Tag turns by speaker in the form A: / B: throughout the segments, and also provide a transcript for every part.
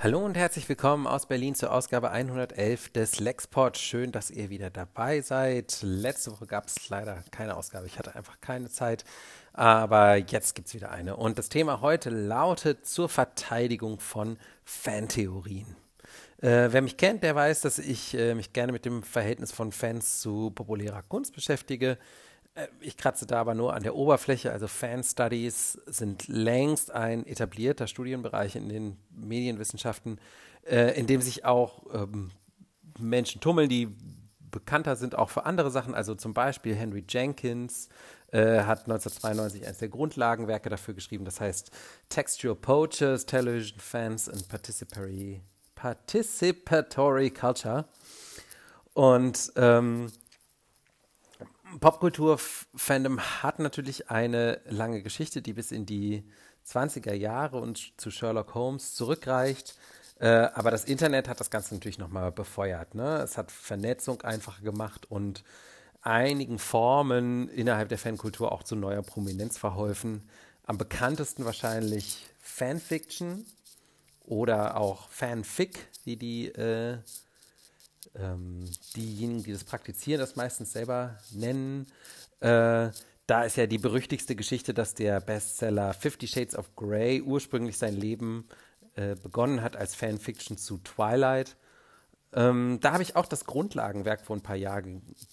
A: Hallo und herzlich willkommen aus Berlin zur Ausgabe 111 des Lexport. Schön, dass ihr wieder dabei seid. Letzte Woche gab es leider keine Ausgabe. Ich hatte einfach keine Zeit. Aber jetzt gibt es wieder eine. Und das Thema heute lautet zur Verteidigung von Fantheorien. Äh, wer mich kennt, der weiß, dass ich äh, mich gerne mit dem Verhältnis von Fans zu populärer Kunst beschäftige. Äh, ich kratze da aber nur an der Oberfläche. Also Fan Studies sind längst ein etablierter Studienbereich in den Medienwissenschaften, äh, in dem sich auch ähm, Menschen tummeln, die bekannter sind auch für andere Sachen. Also zum Beispiel Henry Jenkins äh, hat 1992 eines der Grundlagenwerke dafür geschrieben. Das heißt Textual Poachers, Television Fans and Participatory, Participatory Culture. Und ähm, Popkultur-Fandom hat natürlich eine lange Geschichte, die bis in die 20er Jahre und zu Sherlock Holmes zurückreicht. Äh, aber das Internet hat das Ganze natürlich nochmal befeuert. Ne? Es hat Vernetzung einfacher gemacht und einigen Formen innerhalb der Fankultur auch zu neuer Prominenz verholfen. Am bekanntesten wahrscheinlich Fanfiction oder auch Fanfic, wie die äh, ähm, diejenigen, die das praktizieren, das meistens selber nennen. Äh, da ist ja die berüchtigste Geschichte, dass der Bestseller Fifty Shades of Grey ursprünglich sein Leben äh, begonnen hat als Fanfiction zu Twilight. Ähm, da habe ich auch das Grundlagenwerk vor ein paar Jahr,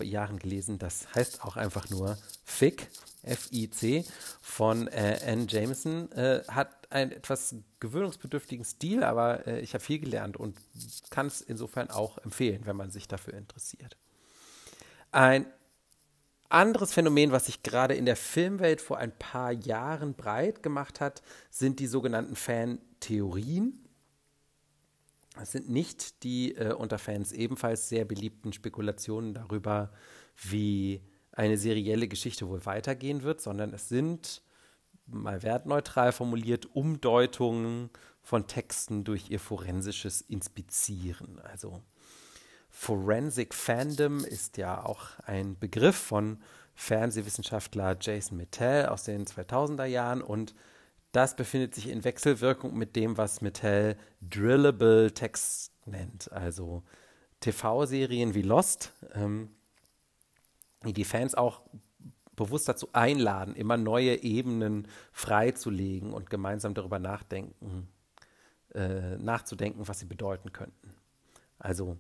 A: Jahren gelesen. Das heißt auch einfach nur Fic, F-I-C, von äh, Anne Jameson. Äh, hat einen etwas gewöhnungsbedürftigen Stil, aber äh, ich habe viel gelernt und kann es insofern auch empfehlen, wenn man sich dafür interessiert. Ein anderes Phänomen, was sich gerade in der Filmwelt vor ein paar Jahren breit gemacht hat, sind die sogenannten Fan-Theorien. Das sind nicht die äh, unter Fans ebenfalls sehr beliebten Spekulationen darüber, wie eine serielle Geschichte wohl weitergehen wird, sondern es sind mal wertneutral formuliert Umdeutungen von Texten durch ihr forensisches Inspizieren. Also Forensic Fandom ist ja auch ein Begriff von Fernsehwissenschaftler Jason Mittell aus den 2000er Jahren und das befindet sich in Wechselwirkung mit dem, was Mittell Drillable Text nennt, also TV-Serien wie Lost, ähm, die Fans auch bewusst dazu einladen, immer neue Ebenen freizulegen und gemeinsam darüber nachdenken, äh, nachzudenken, was sie bedeuten könnten. Also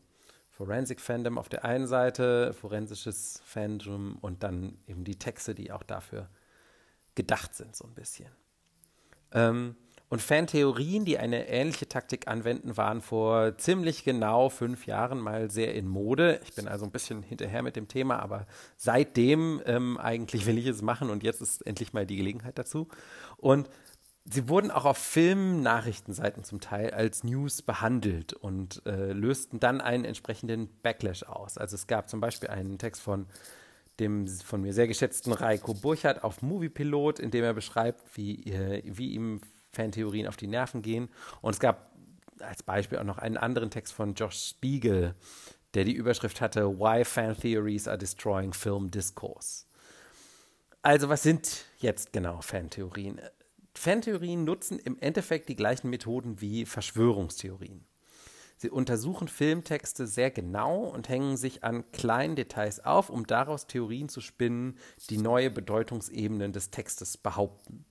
A: Forensic Fandom auf der einen Seite, forensisches Fandom und dann eben die Texte, die auch dafür gedacht sind, so ein bisschen. Ähm, und Fantheorien, die eine ähnliche Taktik anwenden, waren vor ziemlich genau fünf Jahren mal sehr in Mode. Ich bin also ein bisschen hinterher mit dem Thema, aber seitdem ähm, eigentlich will ich es machen und jetzt ist endlich mal die Gelegenheit dazu. Und sie wurden auch auf Filmnachrichtenseiten zum Teil als News behandelt und äh, lösten dann einen entsprechenden Backlash aus. Also es gab zum Beispiel einen Text von dem von mir sehr geschätzten Reiko Burchardt auf Moviepilot, in dem er beschreibt, wie, äh, wie ihm Fantheorien auf die Nerven gehen. Und es gab als Beispiel auch noch einen anderen Text von Josh Spiegel, der die Überschrift hatte Why Fan Theories are Destroying Film Discourse. Also was sind jetzt genau Fantheorien? Fantheorien nutzen im Endeffekt die gleichen Methoden wie Verschwörungstheorien. Sie untersuchen Filmtexte sehr genau und hängen sich an kleinen Details auf, um daraus Theorien zu spinnen, die neue Bedeutungsebenen des Textes behaupten.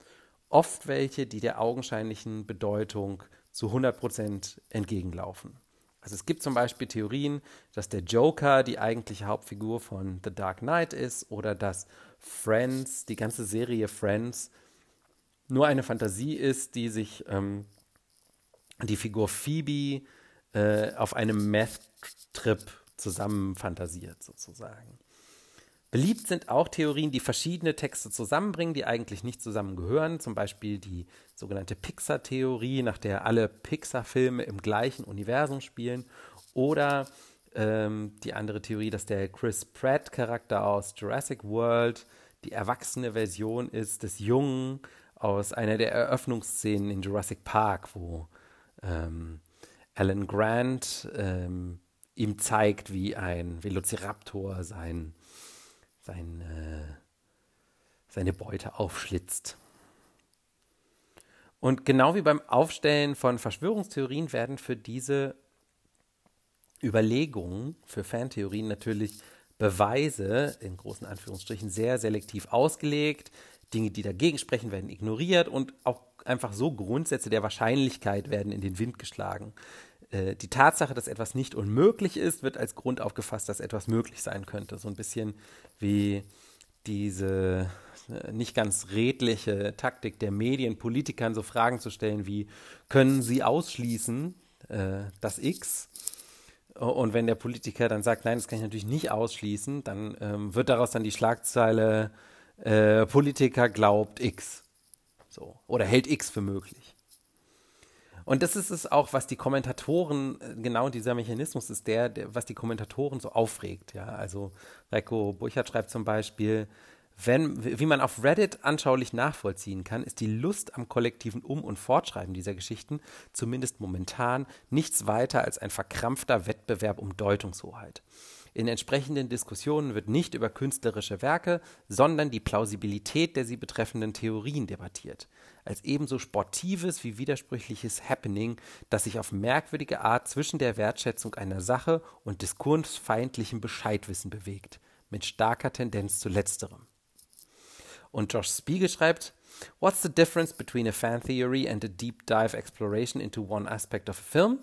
A: Oft welche, die der augenscheinlichen Bedeutung zu 100% entgegenlaufen. Also es gibt zum Beispiel Theorien, dass der Joker die eigentliche Hauptfigur von The Dark Knight ist oder dass Friends, die ganze Serie Friends, nur eine Fantasie ist, die sich ähm, die Figur Phoebe äh, auf einem Meth-Trip zusammen fantasiert, sozusagen. Beliebt sind auch Theorien, die verschiedene Texte zusammenbringen, die eigentlich nicht zusammengehören. Zum Beispiel die sogenannte Pixar-Theorie, nach der alle Pixar-Filme im gleichen Universum spielen. Oder ähm, die andere Theorie, dass der Chris Pratt-Charakter aus Jurassic World die erwachsene Version ist des Jungen aus einer der Eröffnungsszenen in Jurassic Park, wo ähm, Alan Grant ähm, ihm zeigt, wie ein Velociraptor sein, sein, äh, seine Beute aufschlitzt. Und genau wie beim Aufstellen von Verschwörungstheorien werden für diese Überlegungen, für Fantheorien natürlich Beweise in großen Anführungsstrichen sehr selektiv ausgelegt. Dinge, die dagegen sprechen, werden ignoriert und auch einfach so Grundsätze der Wahrscheinlichkeit werden in den Wind geschlagen. Äh, die Tatsache, dass etwas nicht unmöglich ist, wird als Grund aufgefasst, dass etwas möglich sein könnte. So ein bisschen wie diese äh, nicht ganz redliche Taktik der Medien, Politikern so Fragen zu stellen wie, können sie ausschließen, äh, dass X? Und wenn der Politiker dann sagt, nein, das kann ich natürlich nicht ausschließen, dann ähm, wird daraus dann die Schlagzeile, äh, Politiker glaubt X. So. Oder hält X für möglich. Und das ist es auch, was die Kommentatoren, äh, genau dieser Mechanismus ist der, der was die Kommentatoren so aufregt. Ja, also Reiko Burchard schreibt zum Beispiel, wenn, wie man auf Reddit anschaulich nachvollziehen kann, ist die Lust am kollektiven Um- und Fortschreiben dieser Geschichten zumindest momentan nichts weiter als ein verkrampfter Wettbewerb um Deutungshoheit. In entsprechenden Diskussionen wird nicht über künstlerische Werke, sondern die Plausibilität der sie betreffenden Theorien debattiert. Als ebenso sportives wie widersprüchliches Happening, das sich auf merkwürdige Art zwischen der Wertschätzung einer Sache und diskursfeindlichem Bescheidwissen bewegt, mit starker Tendenz zu letzterem. Und Josh Spiegel schreibt, What's the difference between a fan theory and a deep dive exploration into one aspect of a film?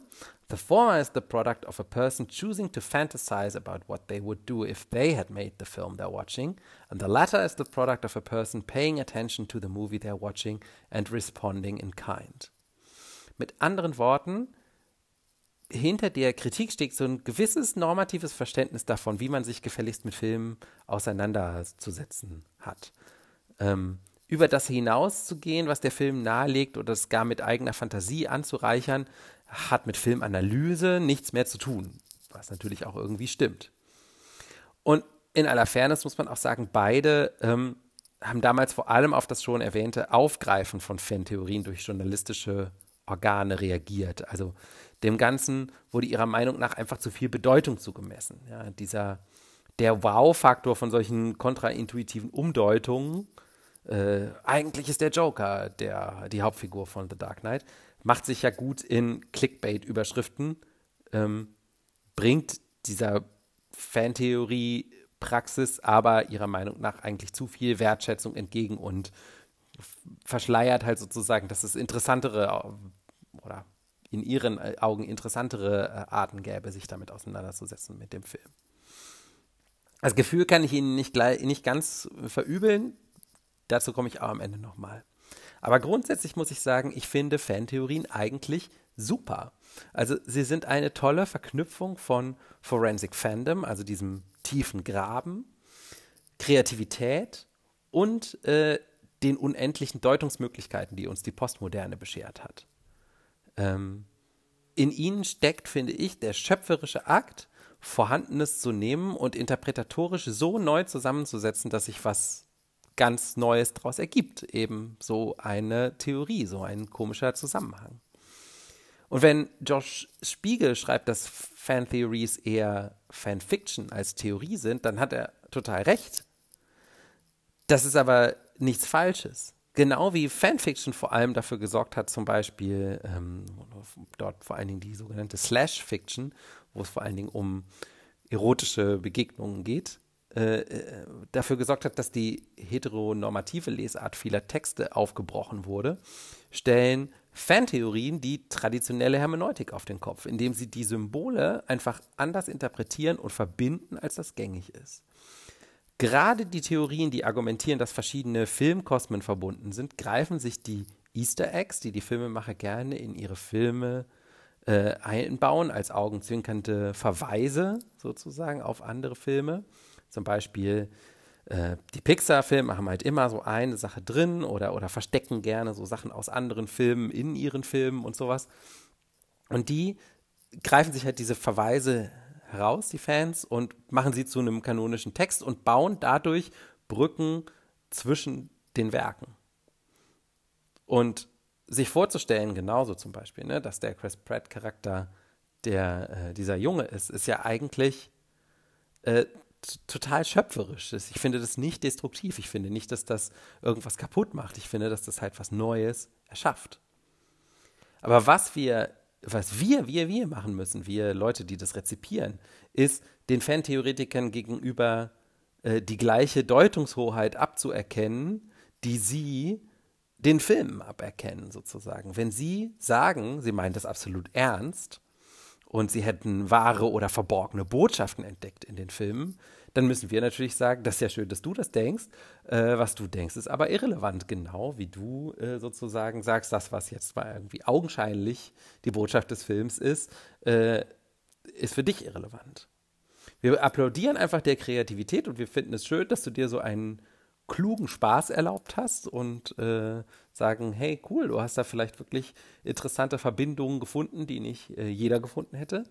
A: The former is the product of a person choosing to fantasize about what they would do if they had made the film they're watching, and the latter is the product of a person paying attention to the movie they're watching and responding in kind. Mit anderen Worten, hinter der Kritik steht so ein gewisses normatives Verständnis davon, wie man sich gefälligst mit Filmen auseinanderzusetzen hat. Ähm, über das hinauszugehen, was der Film nahelegt oder es gar mit eigener Fantasie anzureichern, hat mit Filmanalyse nichts mehr zu tun, was natürlich auch irgendwie stimmt. Und in aller Fairness muss man auch sagen, beide ähm, haben damals vor allem auf das schon erwähnte Aufgreifen von Fantheorien durch journalistische Organe reagiert. Also dem Ganzen wurde ihrer Meinung nach einfach zu viel Bedeutung zugemessen. Ja, dieser der Wow-Faktor von solchen kontraintuitiven Umdeutungen, äh, eigentlich ist der Joker der, die Hauptfigur von The Dark Knight, macht sich ja gut in Clickbait-Überschriften, ähm, bringt dieser Fantheorie-Praxis aber ihrer Meinung nach eigentlich zu viel Wertschätzung entgegen und verschleiert halt sozusagen, dass es interessantere oder in ihren Augen interessantere äh, Arten gäbe, sich damit auseinanderzusetzen mit dem Film. Das Gefühl kann ich Ihnen nicht, nicht ganz verübeln. Dazu komme ich auch am Ende nochmal. Aber grundsätzlich muss ich sagen, ich finde Fantheorien eigentlich super. Also sie sind eine tolle Verknüpfung von Forensic Fandom, also diesem tiefen Graben, Kreativität und äh, den unendlichen Deutungsmöglichkeiten, die uns die Postmoderne beschert hat. Ähm, in ihnen steckt, finde ich, der schöpferische Akt, Vorhandenes zu nehmen und interpretatorisch so neu zusammenzusetzen, dass sich was ganz Neues daraus ergibt. Eben so eine Theorie, so ein komischer Zusammenhang. Und wenn Josh Spiegel schreibt, dass Fan-Theories eher Fanfiction als Theorie sind, dann hat er total recht. Das ist aber nichts Falsches. Genau wie Fanfiction vor allem dafür gesorgt hat, zum Beispiel ähm, dort vor allen Dingen die sogenannte Slash-Fiction, wo es vor allen Dingen um erotische Begegnungen geht, äh, äh, dafür gesorgt hat, dass die heteronormative Lesart vieler Texte aufgebrochen wurde, stellen Fantheorien die traditionelle Hermeneutik auf den Kopf, indem sie die Symbole einfach anders interpretieren und verbinden, als das gängig ist. Gerade die Theorien, die argumentieren, dass verschiedene Filmkosmen verbunden sind, greifen sich die Easter Eggs, die die Filmemacher gerne in ihre Filme äh, einbauen als augenzwinkernde Verweise sozusagen auf andere Filme. Zum Beispiel äh, die Pixar-Filme haben halt immer so eine Sache drin oder, oder verstecken gerne so Sachen aus anderen Filmen in ihren Filmen und sowas. Und die greifen sich halt diese Verweise heraus, die Fans, und machen sie zu einem kanonischen Text und bauen dadurch Brücken zwischen den Werken. Und sich vorzustellen, genauso zum Beispiel, ne, dass der Chris Pratt-Charakter der äh, dieser Junge ist, ist ja eigentlich äh, total schöpferisch. Ich finde das nicht destruktiv. Ich finde nicht, dass das irgendwas kaputt macht. Ich finde, dass das halt was Neues erschafft. Aber was wir, was wir, wir, wir machen müssen, wir Leute, die das rezipieren, ist den Fantheoretikern gegenüber äh, die gleiche Deutungshoheit abzuerkennen, die sie den Filmen aberkennen, sozusagen. Wenn sie sagen, sie meinen das absolut ernst und sie hätten wahre oder verborgene Botschaften entdeckt in den Filmen, dann müssen wir natürlich sagen, das ist ja schön, dass du das denkst. Äh, was du denkst, ist aber irrelevant, genau wie du äh, sozusagen sagst, das, was jetzt mal irgendwie augenscheinlich die Botschaft des Films ist, äh, ist für dich irrelevant. Wir applaudieren einfach der Kreativität und wir finden es schön, dass du dir so einen klugen Spaß erlaubt hast und äh, sagen, hey, cool, du hast da vielleicht wirklich interessante Verbindungen gefunden, die nicht äh, jeder gefunden hätte.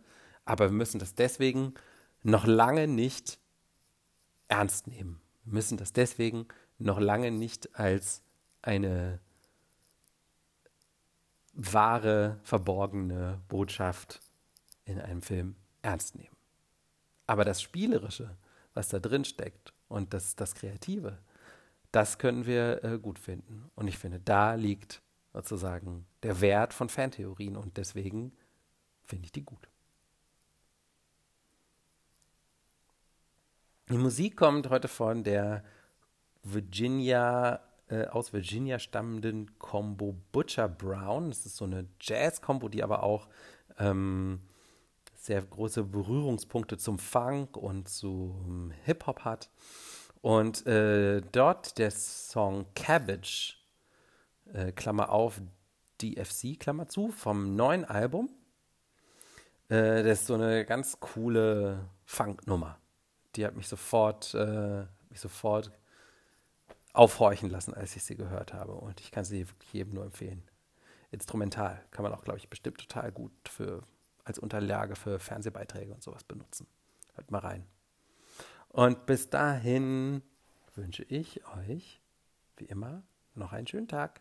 A: Aber wir müssen das deswegen noch lange nicht ernst nehmen. Wir müssen das deswegen noch lange nicht als eine wahre, verborgene Botschaft in einem Film ernst nehmen. Aber das Spielerische, was da drin steckt und das, das Kreative, das können wir äh, gut finden. Und ich finde, da liegt sozusagen der Wert von Fantheorien und deswegen finde ich die gut. Die Musik kommt heute von der Virginia, äh, aus Virginia stammenden Combo Butcher Brown. Das ist so eine Jazz-Combo, die aber auch ähm, sehr große Berührungspunkte zum Funk und zum Hip-Hop hat. Und äh, dort der Song Cabbage, äh, Klammer auf, DFC, Klammer zu, vom neuen Album. Äh, das ist so eine ganz coole Funknummer die hat mich sofort, äh, mich sofort aufhorchen lassen, als ich sie gehört habe. Und ich kann sie wirklich jedem nur empfehlen. Instrumental kann man auch, glaube ich, bestimmt total gut für, als Unterlage für Fernsehbeiträge und sowas benutzen. Hört mal rein. Und bis dahin wünsche ich euch, wie immer, noch einen schönen Tag.